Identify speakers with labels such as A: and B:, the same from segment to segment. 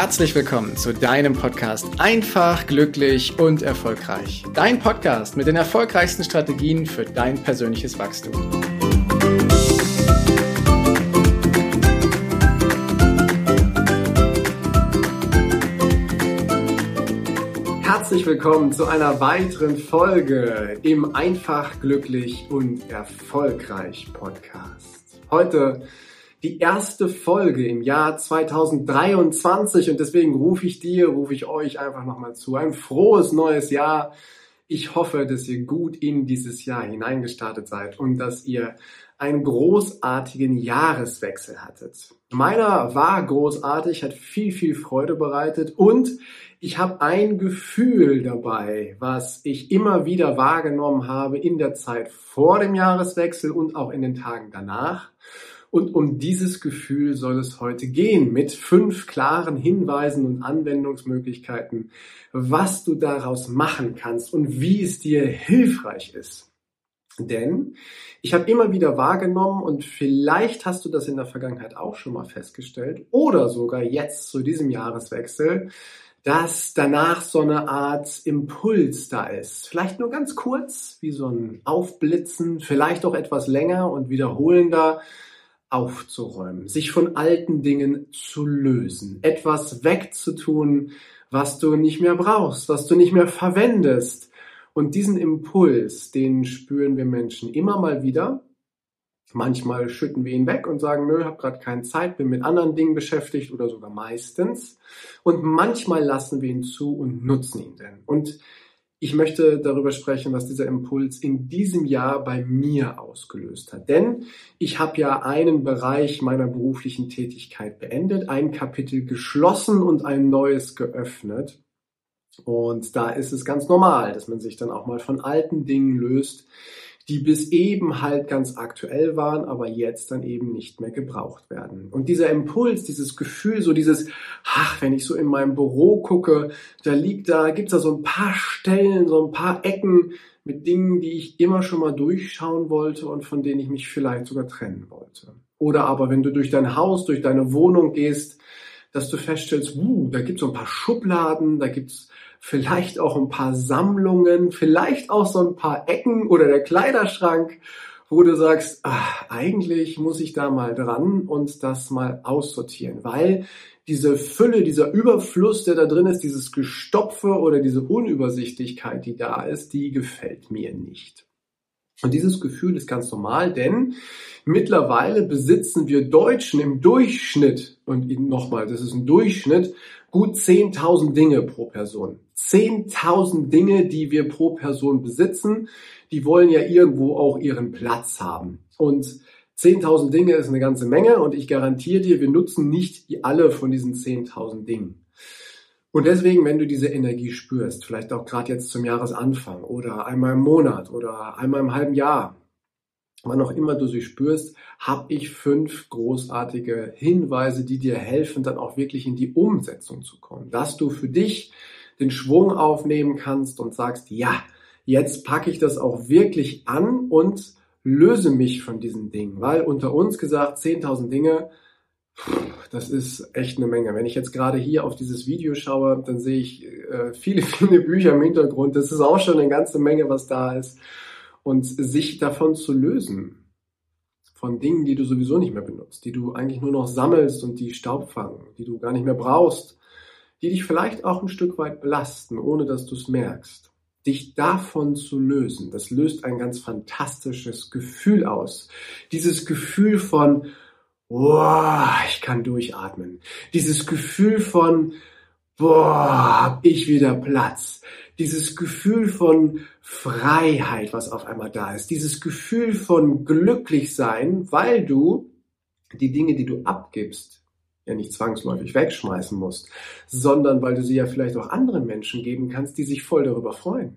A: herzlich willkommen zu deinem Podcast Einfach, glücklich und erfolgreich. Dein Podcast mit den erfolgreichsten Strategien für dein persönliches Wachstum. Herzlich willkommen zu einer weiteren Folge im Einfach, glücklich und erfolgreich Podcast. Heute die erste Folge im Jahr 2023 und deswegen rufe ich dir, rufe ich euch einfach nochmal zu. Ein frohes neues Jahr. Ich hoffe, dass ihr gut in dieses Jahr hineingestartet seid und dass ihr einen großartigen Jahreswechsel hattet. Meiner war großartig, hat viel, viel Freude bereitet und ich habe ein Gefühl dabei, was ich immer wieder wahrgenommen habe in der Zeit vor dem Jahreswechsel und auch in den Tagen danach. Und um dieses Gefühl soll es heute gehen mit fünf klaren Hinweisen und Anwendungsmöglichkeiten, was du daraus machen kannst und wie es dir hilfreich ist. Denn ich habe immer wieder wahrgenommen und vielleicht hast du das in der Vergangenheit auch schon mal festgestellt oder sogar jetzt zu diesem Jahreswechsel, dass danach so eine Art Impuls da ist. Vielleicht nur ganz kurz, wie so ein Aufblitzen, vielleicht auch etwas länger und wiederholender, aufzuräumen, sich von alten Dingen zu lösen, etwas wegzutun, was du nicht mehr brauchst, was du nicht mehr verwendest. Und diesen Impuls, den spüren wir Menschen immer mal wieder. Manchmal schütten wir ihn weg und sagen, nö, hab gerade keine Zeit, bin mit anderen Dingen beschäftigt oder sogar meistens. Und manchmal lassen wir ihn zu und nutzen ihn denn. Und ich möchte darüber sprechen, was dieser Impuls in diesem Jahr bei mir ausgelöst hat. Denn ich habe ja einen Bereich meiner beruflichen Tätigkeit beendet, ein Kapitel geschlossen und ein neues geöffnet. Und da ist es ganz normal, dass man sich dann auch mal von alten Dingen löst, die bis eben halt ganz aktuell waren, aber jetzt dann eben nicht mehr gebraucht werden. Und dieser Impuls, dieses Gefühl, so dieses, ach, wenn ich so in meinem Büro gucke, da liegt da, gibt's da so ein paar Stellen, so ein paar Ecken mit Dingen, die ich immer schon mal durchschauen wollte und von denen ich mich vielleicht sogar trennen wollte. Oder aber wenn du durch dein Haus, durch deine Wohnung gehst, dass du feststellst, uh, da gibt's so ein paar Schubladen, da gibt's vielleicht auch ein paar Sammlungen, vielleicht auch so ein paar Ecken oder der Kleiderschrank, wo du sagst, ach, eigentlich muss ich da mal dran und das mal aussortieren, weil diese Fülle, dieser Überfluss, der da drin ist, dieses Gestopfe oder diese Unübersichtlichkeit, die da ist, die gefällt mir nicht. Und dieses Gefühl ist ganz normal, denn mittlerweile besitzen wir Deutschen im Durchschnitt, und nochmal, das ist ein Durchschnitt, gut 10.000 Dinge pro Person. 10.000 Dinge, die wir pro Person besitzen, die wollen ja irgendwo auch ihren Platz haben. Und 10.000 Dinge ist eine ganze Menge und ich garantiere dir, wir nutzen nicht alle von diesen 10.000 Dingen. Und deswegen, wenn du diese Energie spürst, vielleicht auch gerade jetzt zum Jahresanfang oder einmal im Monat oder einmal im halben Jahr, wann auch immer du sie spürst, habe ich fünf großartige Hinweise, die dir helfen, dann auch wirklich in die Umsetzung zu kommen. Dass du für dich den Schwung aufnehmen kannst und sagst, ja, jetzt packe ich das auch wirklich an und löse mich von diesen Dingen. Weil unter uns gesagt, 10.000 Dinge, das ist echt eine Menge. Wenn ich jetzt gerade hier auf dieses Video schaue, dann sehe ich äh, viele, viele Bücher im Hintergrund. Das ist auch schon eine ganze Menge, was da ist. Und sich davon zu lösen, von Dingen, die du sowieso nicht mehr benutzt, die du eigentlich nur noch sammelst und die Staub fangen, die du gar nicht mehr brauchst, die dich vielleicht auch ein Stück weit belasten, ohne dass du es merkst. Dich davon zu lösen, das löst ein ganz fantastisches Gefühl aus. Dieses Gefühl von, boah, ich kann durchatmen. Dieses Gefühl von, boah, hab ich wieder Platz. Dieses Gefühl von Freiheit, was auf einmal da ist. Dieses Gefühl von glücklich sein, weil du die Dinge, die du abgibst, ja nicht zwangsläufig wegschmeißen musst, sondern weil du sie ja vielleicht auch anderen Menschen geben kannst, die sich voll darüber freuen.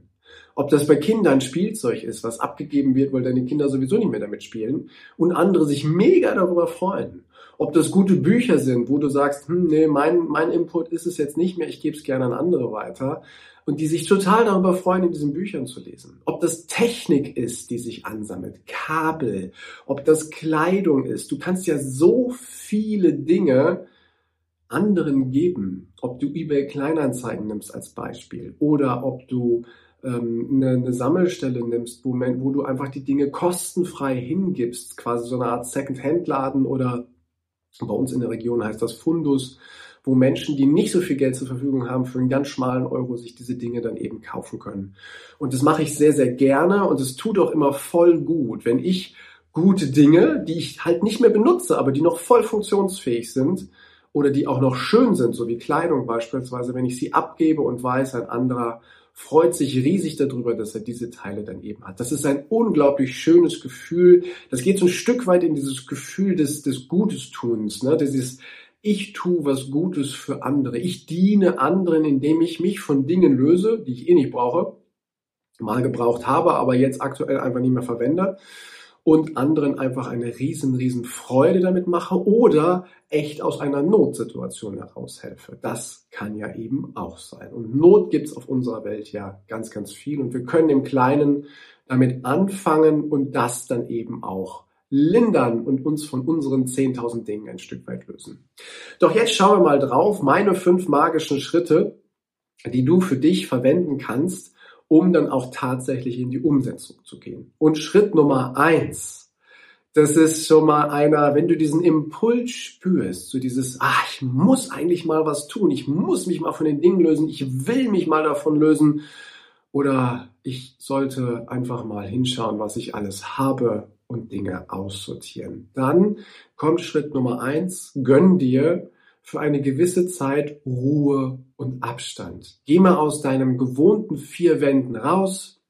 A: Ob das bei Kindern Spielzeug ist, was abgegeben wird, weil deine Kinder sowieso nicht mehr damit spielen und andere sich mega darüber freuen. Ob das gute Bücher sind, wo du sagst, hm, nee, mein, mein Input ist es jetzt nicht mehr, ich gebe es gerne an andere weiter. Und die sich total darüber freuen, in diesen Büchern zu lesen. Ob das Technik ist, die sich ansammelt, Kabel, ob das Kleidung ist. Du kannst ja so viele Dinge anderen geben, ob du eBay Kleinanzeigen nimmst als Beispiel oder ob du ähm, eine, eine Sammelstelle nimmst, wo, wo du einfach die Dinge kostenfrei hingibst, quasi so eine Art Second-Hand-Laden oder bei uns in der Region heißt das Fundus, wo Menschen, die nicht so viel Geld zur Verfügung haben, für einen ganz schmalen Euro sich diese Dinge dann eben kaufen können. Und das mache ich sehr, sehr gerne und es tut auch immer voll gut, wenn ich gute Dinge, die ich halt nicht mehr benutze, aber die noch voll funktionsfähig sind oder die auch noch schön sind, so wie Kleidung beispielsweise, wenn ich sie abgebe und weiß, ein anderer freut sich riesig darüber, dass er diese Teile dann eben hat. Das ist ein unglaublich schönes Gefühl. Das geht so ein Stück weit in dieses Gefühl des, des Gutestuns, ne? dieses ich tue was Gutes für andere. Ich diene anderen, indem ich mich von Dingen löse, die ich eh nicht brauche, mal gebraucht habe, aber jetzt aktuell einfach nicht mehr verwende und anderen einfach eine riesen, riesen Freude damit mache oder echt aus einer Notsituation heraushelfe. Das kann ja eben auch sein. Und Not gibt's auf unserer Welt ja ganz, ganz viel und wir können im Kleinen damit anfangen und das dann eben auch lindern und uns von unseren 10.000 Dingen ein Stück weit lösen. Doch jetzt schauen wir mal drauf, meine fünf magischen Schritte, die du für dich verwenden kannst, um dann auch tatsächlich in die Umsetzung zu gehen. Und Schritt Nummer eins, das ist schon mal einer, wenn du diesen Impuls spürst, so dieses, ah, ich muss eigentlich mal was tun, ich muss mich mal von den Dingen lösen, ich will mich mal davon lösen oder ich sollte einfach mal hinschauen, was ich alles habe und Dinge aussortieren. Dann kommt Schritt Nummer eins, gönn dir für eine gewisse Zeit Ruhe und Abstand. Geh mal aus deinem gewohnten vier Wänden raus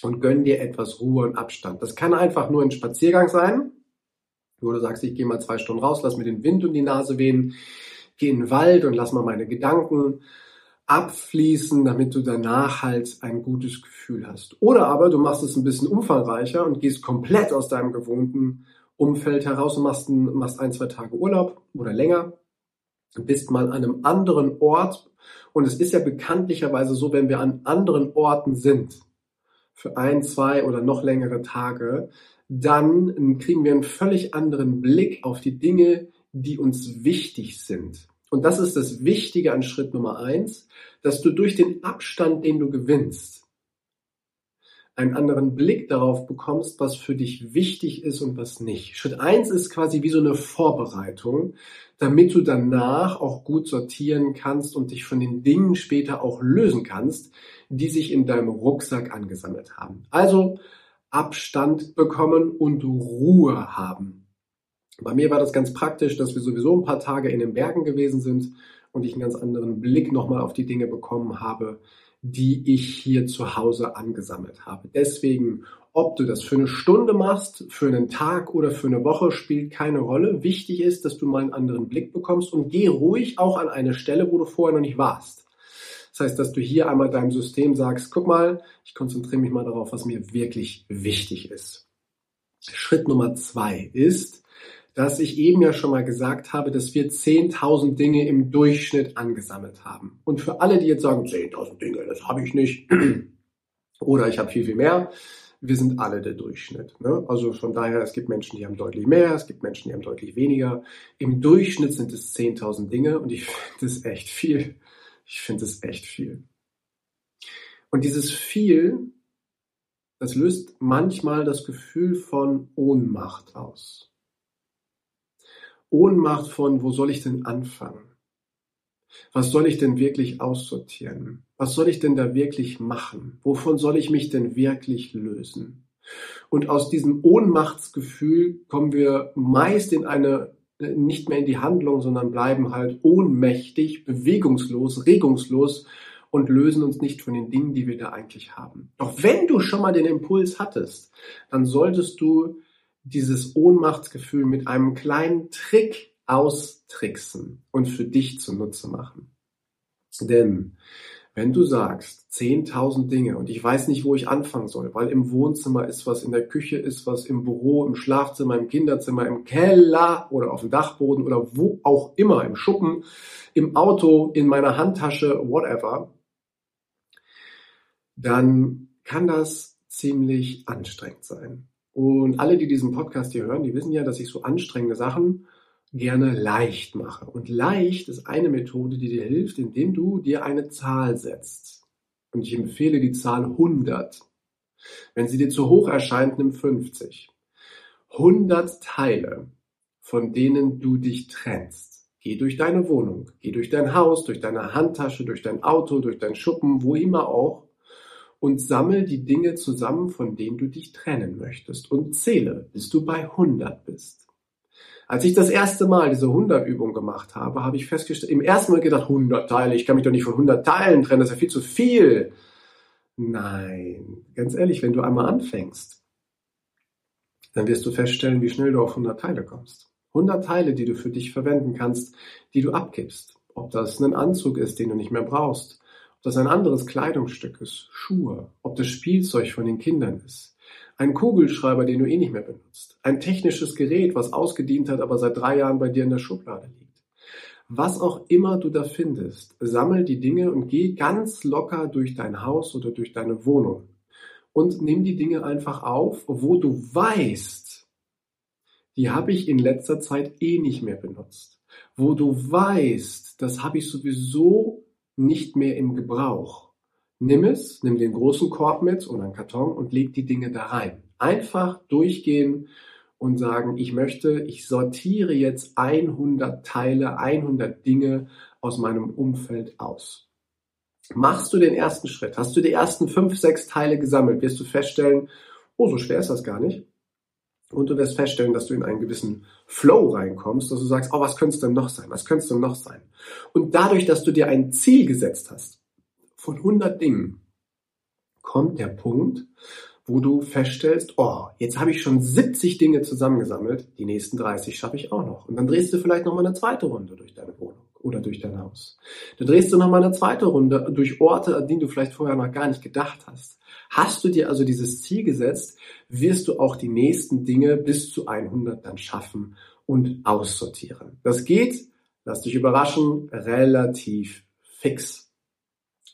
A: und gönn dir etwas Ruhe und Abstand. Das kann einfach nur ein Spaziergang sein, wo du sagst, ich gehe mal zwei Stunden raus, lass mir den Wind um die Nase wehen, geh in den Wald und lass mal meine Gedanken abfließen, damit du danach halt ein gutes Gefühl hast. Oder aber du machst es ein bisschen umfangreicher und gehst komplett aus deinem gewohnten Umfeld heraus und machst ein, machst ein zwei Tage Urlaub oder länger bist mal an einem anderen Ort. Und es ist ja bekanntlicherweise so, wenn wir an anderen Orten sind, für ein, zwei oder noch längere Tage, dann kriegen wir einen völlig anderen Blick auf die Dinge, die uns wichtig sind. Und das ist das Wichtige an Schritt Nummer eins, dass du durch den Abstand, den du gewinnst, einen anderen Blick darauf bekommst, was für dich wichtig ist und was nicht. Schritt eins ist quasi wie so eine Vorbereitung, damit du danach auch gut sortieren kannst und dich von den Dingen später auch lösen kannst, die sich in deinem Rucksack angesammelt haben. Also Abstand bekommen und Ruhe haben. Bei mir war das ganz praktisch, dass wir sowieso ein paar Tage in den Bergen gewesen sind und ich einen ganz anderen Blick nochmal auf die Dinge bekommen habe, die ich hier zu Hause angesammelt habe. Deswegen, ob du das für eine Stunde machst, für einen Tag oder für eine Woche, spielt keine Rolle. Wichtig ist, dass du mal einen anderen Blick bekommst und geh ruhig auch an eine Stelle, wo du vorher noch nicht warst. Das heißt, dass du hier einmal deinem System sagst, guck mal, ich konzentriere mich mal darauf, was mir wirklich wichtig ist. Schritt Nummer zwei ist, dass ich eben ja schon mal gesagt habe, dass wir 10.000 Dinge im Durchschnitt angesammelt haben. Und für alle, die jetzt sagen, 10.000 Dinge, das habe ich nicht, oder ich habe viel, viel mehr, wir sind alle der Durchschnitt. Ne? Also von daher, es gibt Menschen, die haben deutlich mehr, es gibt Menschen, die haben deutlich weniger. Im Durchschnitt sind es 10.000 Dinge und ich finde es echt viel. Ich finde es echt viel. Und dieses viel, das löst manchmal das Gefühl von Ohnmacht aus. Ohnmacht von, wo soll ich denn anfangen? Was soll ich denn wirklich aussortieren? Was soll ich denn da wirklich machen? Wovon soll ich mich denn wirklich lösen? Und aus diesem Ohnmachtsgefühl kommen wir meist in eine, nicht mehr in die Handlung, sondern bleiben halt ohnmächtig, bewegungslos, regungslos und lösen uns nicht von den Dingen, die wir da eigentlich haben. Doch wenn du schon mal den Impuls hattest, dann solltest du dieses Ohnmachtsgefühl mit einem kleinen Trick austricksen und für dich zunutze machen. Denn wenn du sagst, 10.000 Dinge und ich weiß nicht, wo ich anfangen soll, weil im Wohnzimmer ist was, in der Küche ist was, im Büro, im Schlafzimmer, im Kinderzimmer, im Keller oder auf dem Dachboden oder wo auch immer, im Schuppen, im Auto, in meiner Handtasche, whatever, dann kann das ziemlich anstrengend sein. Und alle, die diesen Podcast hier hören, die wissen ja, dass ich so anstrengende Sachen gerne leicht mache. Und leicht ist eine Methode, die dir hilft, indem du dir eine Zahl setzt. Und ich empfehle die Zahl 100. Wenn sie dir zu hoch erscheint, nimm 50. 100 Teile, von denen du dich trennst. Geh durch deine Wohnung, geh durch dein Haus, durch deine Handtasche, durch dein Auto, durch dein Schuppen, wo immer auch und sammel die Dinge zusammen, von denen du dich trennen möchtest und zähle, bis du bei 100 bist. Als ich das erste Mal diese 100 Übung gemacht habe, habe ich festgestellt, im ersten Mal gedacht, 100 Teile, ich kann mich doch nicht von 100 Teilen trennen, das ist ja viel zu viel. Nein, ganz ehrlich, wenn du einmal anfängst, dann wirst du feststellen, wie schnell du auf 100 Teile kommst. 100 Teile, die du für dich verwenden kannst, die du abgibst. Ob das ein Anzug ist, den du nicht mehr brauchst, ob das ein anderes Kleidungsstück ist, Schuhe, ob das Spielzeug von den Kindern ist, ein Kugelschreiber, den du eh nicht mehr benutzt, ein technisches Gerät, was ausgedient hat, aber seit drei Jahren bei dir in der Schublade liegt. Was auch immer du da findest, sammel die Dinge und geh ganz locker durch dein Haus oder durch deine Wohnung und nimm die Dinge einfach auf, wo du weißt, die habe ich in letzter Zeit eh nicht mehr benutzt. Wo du weißt, das habe ich sowieso nicht mehr im Gebrauch. Nimm es, nimm den großen Korb mit und einen Karton und leg die Dinge da rein. Einfach durchgehen und sagen, ich möchte, ich sortiere jetzt 100 Teile, 100 Dinge aus meinem Umfeld aus. Machst du den ersten Schritt, hast du die ersten fünf, sechs Teile gesammelt, wirst du feststellen, oh, so schwer ist das gar nicht. Und du wirst feststellen, dass du in einen gewissen Flow reinkommst, dass du sagst, oh, was könnte es denn noch sein? Was könnte es denn noch sein? Und dadurch, dass du dir ein Ziel gesetzt hast von 100 Dingen, kommt der Punkt, wo du feststellst, oh, jetzt habe ich schon 70 Dinge zusammengesammelt, die nächsten 30 schaffe ich auch noch. Und dann drehst du vielleicht nochmal eine zweite Runde durch deine Wohnung oder durch dein Haus. Dann drehst du nochmal eine zweite Runde durch Orte, an die du vielleicht vorher noch gar nicht gedacht hast. Hast du dir also dieses Ziel gesetzt, wirst du auch die nächsten Dinge bis zu 100 dann schaffen und aussortieren. Das geht, lass dich überraschen, relativ fix.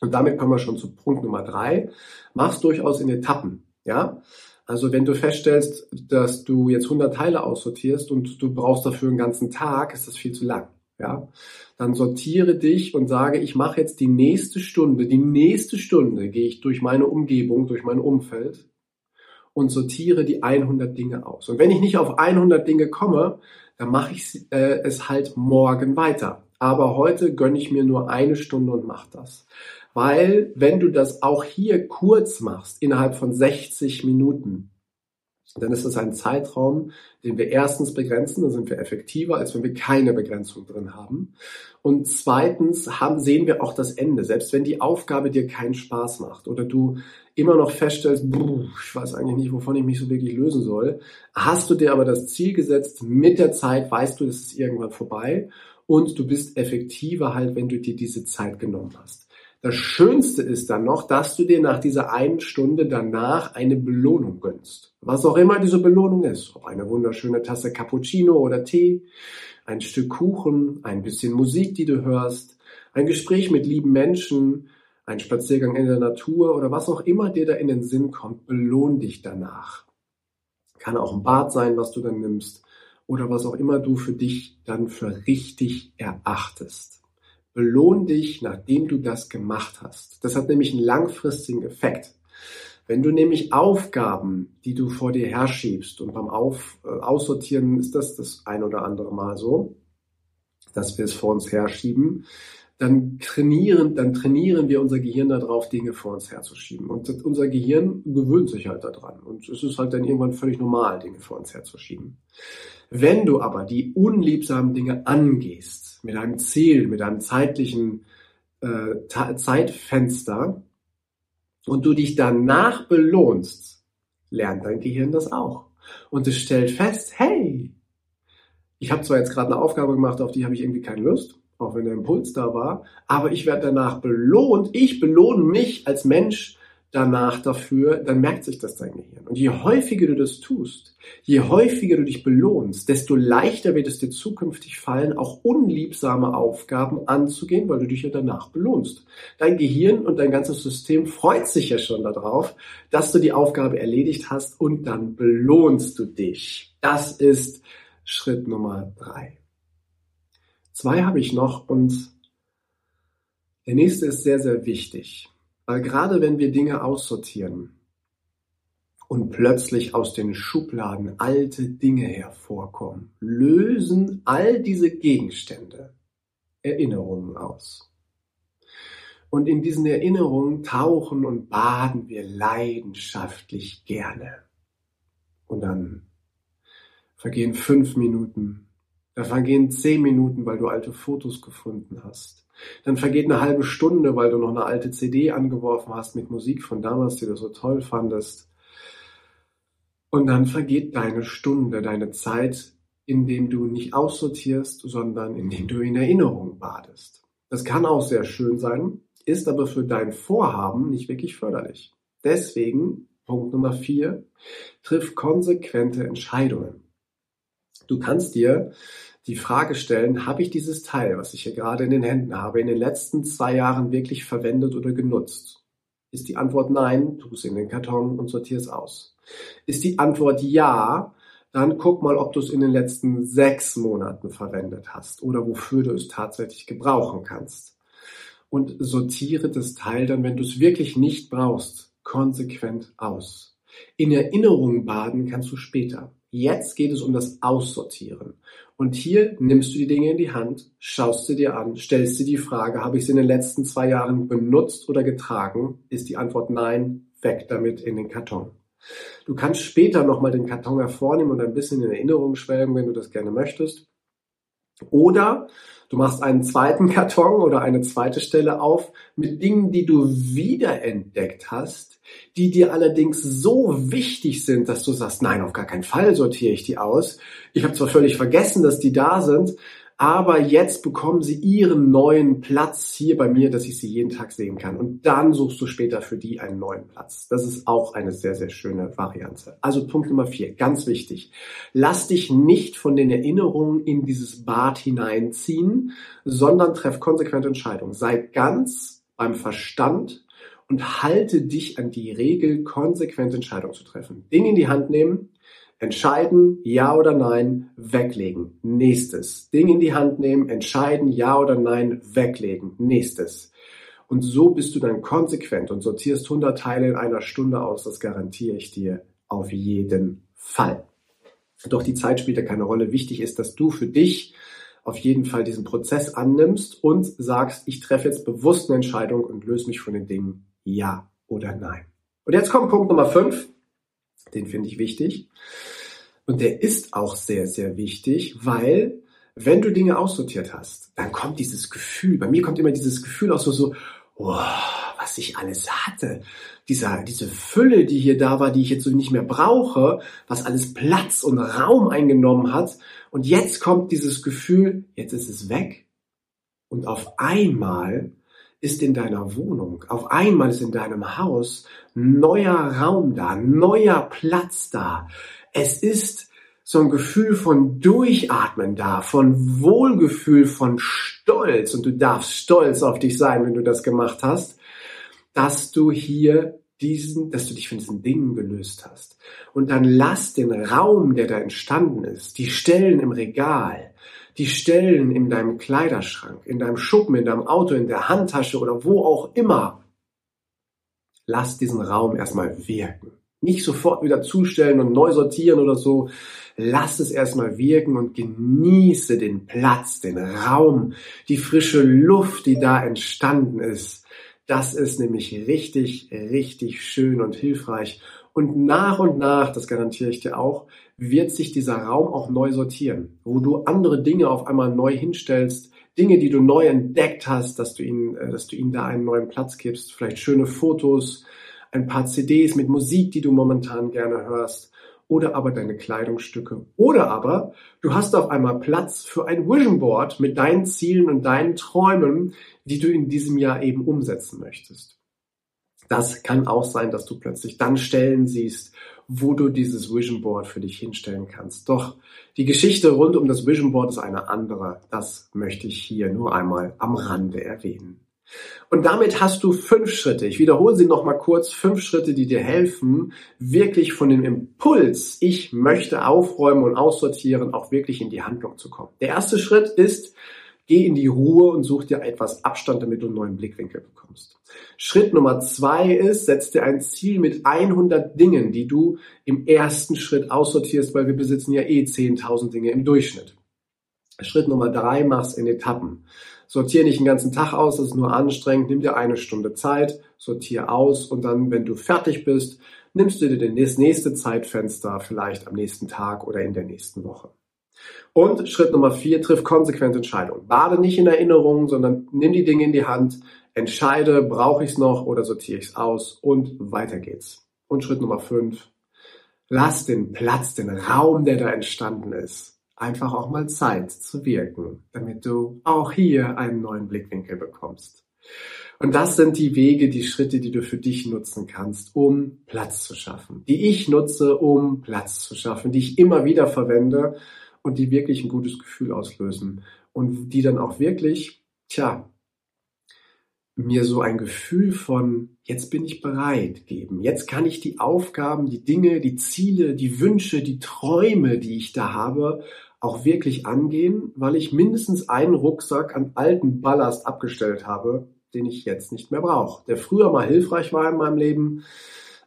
A: Und damit kommen wir schon zu Punkt Nummer drei. Mach's durchaus in Etappen. Ja, also wenn du feststellst, dass du jetzt 100 Teile aussortierst und du brauchst dafür einen ganzen Tag, ist das viel zu lang. Ja, dann sortiere dich und sage, ich mache jetzt die nächste Stunde, die nächste Stunde gehe ich durch meine Umgebung, durch mein Umfeld und sortiere die 100 Dinge aus. Und wenn ich nicht auf 100 Dinge komme, dann mache ich äh, es halt morgen weiter. Aber heute gönne ich mir nur eine Stunde und mache das. Weil wenn du das auch hier kurz machst, innerhalb von 60 Minuten, dann ist das ein Zeitraum, den wir erstens begrenzen, dann sind wir effektiver, als wenn wir keine Begrenzung drin haben. Und zweitens haben, sehen wir auch das Ende. Selbst wenn die Aufgabe dir keinen Spaß macht oder du immer noch feststellst, ich weiß eigentlich nicht, wovon ich mich so wirklich lösen soll, hast du dir aber das Ziel gesetzt, mit der Zeit weißt du, es ist irgendwann vorbei und du bist effektiver halt, wenn du dir diese Zeit genommen hast. Das Schönste ist dann noch, dass du dir nach dieser einen Stunde danach eine Belohnung gönnst. Was auch immer diese Belohnung ist. Ob eine wunderschöne Tasse Cappuccino oder Tee, ein Stück Kuchen, ein bisschen Musik, die du hörst, ein Gespräch mit lieben Menschen, ein Spaziergang in der Natur oder was auch immer dir da in den Sinn kommt, belohn dich danach. Kann auch ein Bad sein, was du dann nimmst oder was auch immer du für dich dann für richtig erachtest. Belohn dich, nachdem du das gemacht hast. Das hat nämlich einen langfristigen Effekt. Wenn du nämlich Aufgaben, die du vor dir herschiebst und beim Auf, äh, Aussortieren ist das das ein oder andere Mal so, dass wir es vor uns herschieben, dann trainieren, dann trainieren wir unser Gehirn darauf, Dinge vor uns herzuschieben. Und unser Gehirn gewöhnt sich halt daran. Und es ist halt dann irgendwann völlig normal, Dinge vor uns herzuschieben. Wenn du aber die unliebsamen Dinge angehst, mit einem Ziel, mit einem zeitlichen äh, Zeitfenster, und du dich danach belohnst, lernt dein Gehirn das auch. Und es stellt fest, hey, ich habe zwar jetzt gerade eine Aufgabe gemacht, auf die habe ich irgendwie keine Lust, auch wenn der Impuls da war, aber ich werde danach belohnt. Ich belohne mich als Mensch danach dafür, dann merkt sich das dein Gehirn. Und je häufiger du das tust, je häufiger du dich belohnst, desto leichter wird es dir zukünftig fallen, auch unliebsame Aufgaben anzugehen, weil du dich ja danach belohnst. Dein Gehirn und dein ganzes System freut sich ja schon darauf, dass du die Aufgabe erledigt hast und dann belohnst du dich. Das ist Schritt Nummer drei. Zwei habe ich noch und der nächste ist sehr, sehr wichtig. Weil gerade wenn wir Dinge aussortieren und plötzlich aus den Schubladen alte Dinge hervorkommen, lösen all diese Gegenstände Erinnerungen aus. Und in diesen Erinnerungen tauchen und baden wir leidenschaftlich gerne. Und dann vergehen fünf Minuten, da vergehen zehn Minuten, weil du alte Fotos gefunden hast. Dann vergeht eine halbe Stunde, weil du noch eine alte CD angeworfen hast mit Musik von damals, die du so toll fandest. Und dann vergeht deine Stunde, deine Zeit, indem du nicht aussortierst, sondern indem du in Erinnerung badest. Das kann auch sehr schön sein, ist aber für dein Vorhaben nicht wirklich förderlich. Deswegen, Punkt Nummer vier, triff konsequente Entscheidungen. Du kannst dir die Frage stellen, habe ich dieses Teil, was ich hier gerade in den Händen habe, in den letzten zwei Jahren wirklich verwendet oder genutzt? Ist die Antwort nein, tu es in den Karton und sortier es aus. Ist die Antwort ja, dann guck mal, ob du es in den letzten sechs Monaten verwendet hast oder wofür du es tatsächlich gebrauchen kannst und sortiere das Teil dann, wenn du es wirklich nicht brauchst, konsequent aus. In Erinnerungen baden kannst du später. Jetzt geht es um das Aussortieren. Und hier nimmst du die Dinge in die Hand, schaust sie dir an, stellst dir die Frage, habe ich sie in den letzten zwei Jahren benutzt oder getragen? Ist die Antwort nein, weg damit in den Karton. Du kannst später nochmal den Karton hervornehmen und ein bisschen in Erinnerung schwelgen, wenn du das gerne möchtest. Oder du machst einen zweiten Karton oder eine zweite Stelle auf mit Dingen, die du wiederentdeckt hast, die dir allerdings so wichtig sind, dass du sagst, nein, auf gar keinen Fall sortiere ich die aus. Ich habe zwar völlig vergessen, dass die da sind, aber jetzt bekommen sie ihren neuen Platz hier bei mir, dass ich sie jeden Tag sehen kann. Und dann suchst du später für die einen neuen Platz. Das ist auch eine sehr, sehr schöne Variante. Also Punkt Nummer vier, ganz wichtig. Lass dich nicht von den Erinnerungen in dieses Bad hineinziehen, sondern treff konsequente Entscheidungen. Sei ganz beim Verstand und halte dich an die Regel, konsequente Entscheidungen zu treffen. Dinge in die Hand nehmen, Entscheiden, ja oder nein, weglegen. Nächstes. Ding in die Hand nehmen, entscheiden, ja oder nein, weglegen. Nächstes. Und so bist du dann konsequent und sortierst 100 Teile in einer Stunde aus. Das garantiere ich dir auf jeden Fall. Doch die Zeit spielt ja keine Rolle. Wichtig ist, dass du für dich auf jeden Fall diesen Prozess annimmst und sagst, ich treffe jetzt bewusst eine Entscheidung und löse mich von den Dingen ja oder nein. Und jetzt kommt Punkt Nummer 5. Den finde ich wichtig. Und der ist auch sehr, sehr wichtig, weil wenn du Dinge aussortiert hast, dann kommt dieses Gefühl, bei mir kommt immer dieses Gefühl aus so, so oh, was ich alles hatte. Dieser, diese Fülle, die hier da war, die ich jetzt so nicht mehr brauche, was alles Platz und Raum eingenommen hat. Und jetzt kommt dieses Gefühl, jetzt ist es weg. Und auf einmal ist in deiner Wohnung, auf einmal ist in deinem Haus neuer Raum da, neuer Platz da. Es ist so ein Gefühl von Durchatmen da, von Wohlgefühl, von Stolz. Und du darfst stolz auf dich sein, wenn du das gemacht hast, dass du hier diesen, dass du dich von diesen Dingen gelöst hast. Und dann lass den Raum, der da entstanden ist, die Stellen im Regal, die Stellen in deinem Kleiderschrank, in deinem Schuppen, in deinem Auto, in der Handtasche oder wo auch immer, lass diesen Raum erstmal wirken. Nicht sofort wieder zustellen und neu sortieren oder so. Lass es erstmal wirken und genieße den Platz, den Raum, die frische Luft, die da entstanden ist. Das ist nämlich richtig, richtig schön und hilfreich. Und nach und nach, das garantiere ich dir auch, wird sich dieser Raum auch neu sortieren, wo du andere Dinge auf einmal neu hinstellst, Dinge, die du neu entdeckt hast, dass du ihnen, äh, dass du ihnen da einen neuen Platz gibst, vielleicht schöne Fotos, ein paar CDs mit Musik, die du momentan gerne hörst, oder aber deine Kleidungsstücke. Oder aber du hast auf einmal Platz für ein Vision Board mit deinen Zielen und deinen Träumen, die du in diesem Jahr eben umsetzen möchtest. Das kann auch sein, dass du plötzlich dann Stellen siehst, wo du dieses Vision Board für dich hinstellen kannst. Doch die Geschichte rund um das Vision Board ist eine andere. Das möchte ich hier nur einmal am Rande erwähnen. Und damit hast du fünf Schritte. Ich wiederhole sie nochmal kurz. Fünf Schritte, die dir helfen, wirklich von dem Impuls, ich möchte aufräumen und aussortieren, auch wirklich in die Handlung zu kommen. Der erste Schritt ist, Geh in die Ruhe und such dir etwas Abstand, damit du einen neuen Blickwinkel bekommst. Schritt Nummer zwei ist, setz dir ein Ziel mit 100 Dingen, die du im ersten Schritt aussortierst, weil wir besitzen ja eh 10.000 Dinge im Durchschnitt. Schritt Nummer drei, mach's in Etappen. Sortier nicht den ganzen Tag aus, das ist nur anstrengend. Nimm dir eine Stunde Zeit, sortier aus und dann, wenn du fertig bist, nimmst du dir das nächste Zeitfenster vielleicht am nächsten Tag oder in der nächsten Woche. Und Schritt Nummer vier, triff konsequente Entscheidungen. Bade nicht in Erinnerungen, sondern nimm die Dinge in die Hand, entscheide, brauche ich es noch oder sortiere ich es aus und weiter geht's. Und Schritt Nummer fünf, lass den Platz, den Raum, der da entstanden ist, einfach auch mal Zeit zu wirken, damit du auch hier einen neuen Blickwinkel bekommst. Und das sind die Wege, die Schritte, die du für dich nutzen kannst, um Platz zu schaffen. Die ich nutze, um Platz zu schaffen, die ich immer wieder verwende und die wirklich ein gutes Gefühl auslösen. Und die dann auch wirklich, tja, mir so ein Gefühl von, jetzt bin ich bereit geben. Jetzt kann ich die Aufgaben, die Dinge, die Ziele, die Wünsche, die Träume, die ich da habe, auch wirklich angehen, weil ich mindestens einen Rucksack an alten Ballast abgestellt habe, den ich jetzt nicht mehr brauche, der früher mal hilfreich war in meinem Leben,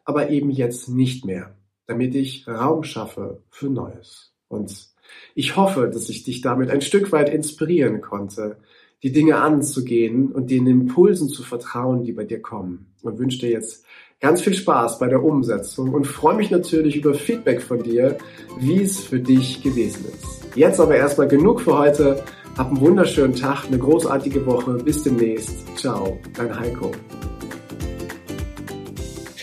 A: aber eben jetzt nicht mehr, damit ich Raum schaffe für Neues. Und ich hoffe, dass ich dich damit ein Stück weit inspirieren konnte, die Dinge anzugehen und den Impulsen zu vertrauen, die bei dir kommen. Und wünsche dir jetzt ganz viel Spaß bei der Umsetzung und freue mich natürlich über Feedback von dir, wie es für dich gewesen ist. Jetzt aber erstmal genug für heute. Hab einen wunderschönen Tag, eine großartige Woche. Bis demnächst. Ciao, dein Heiko.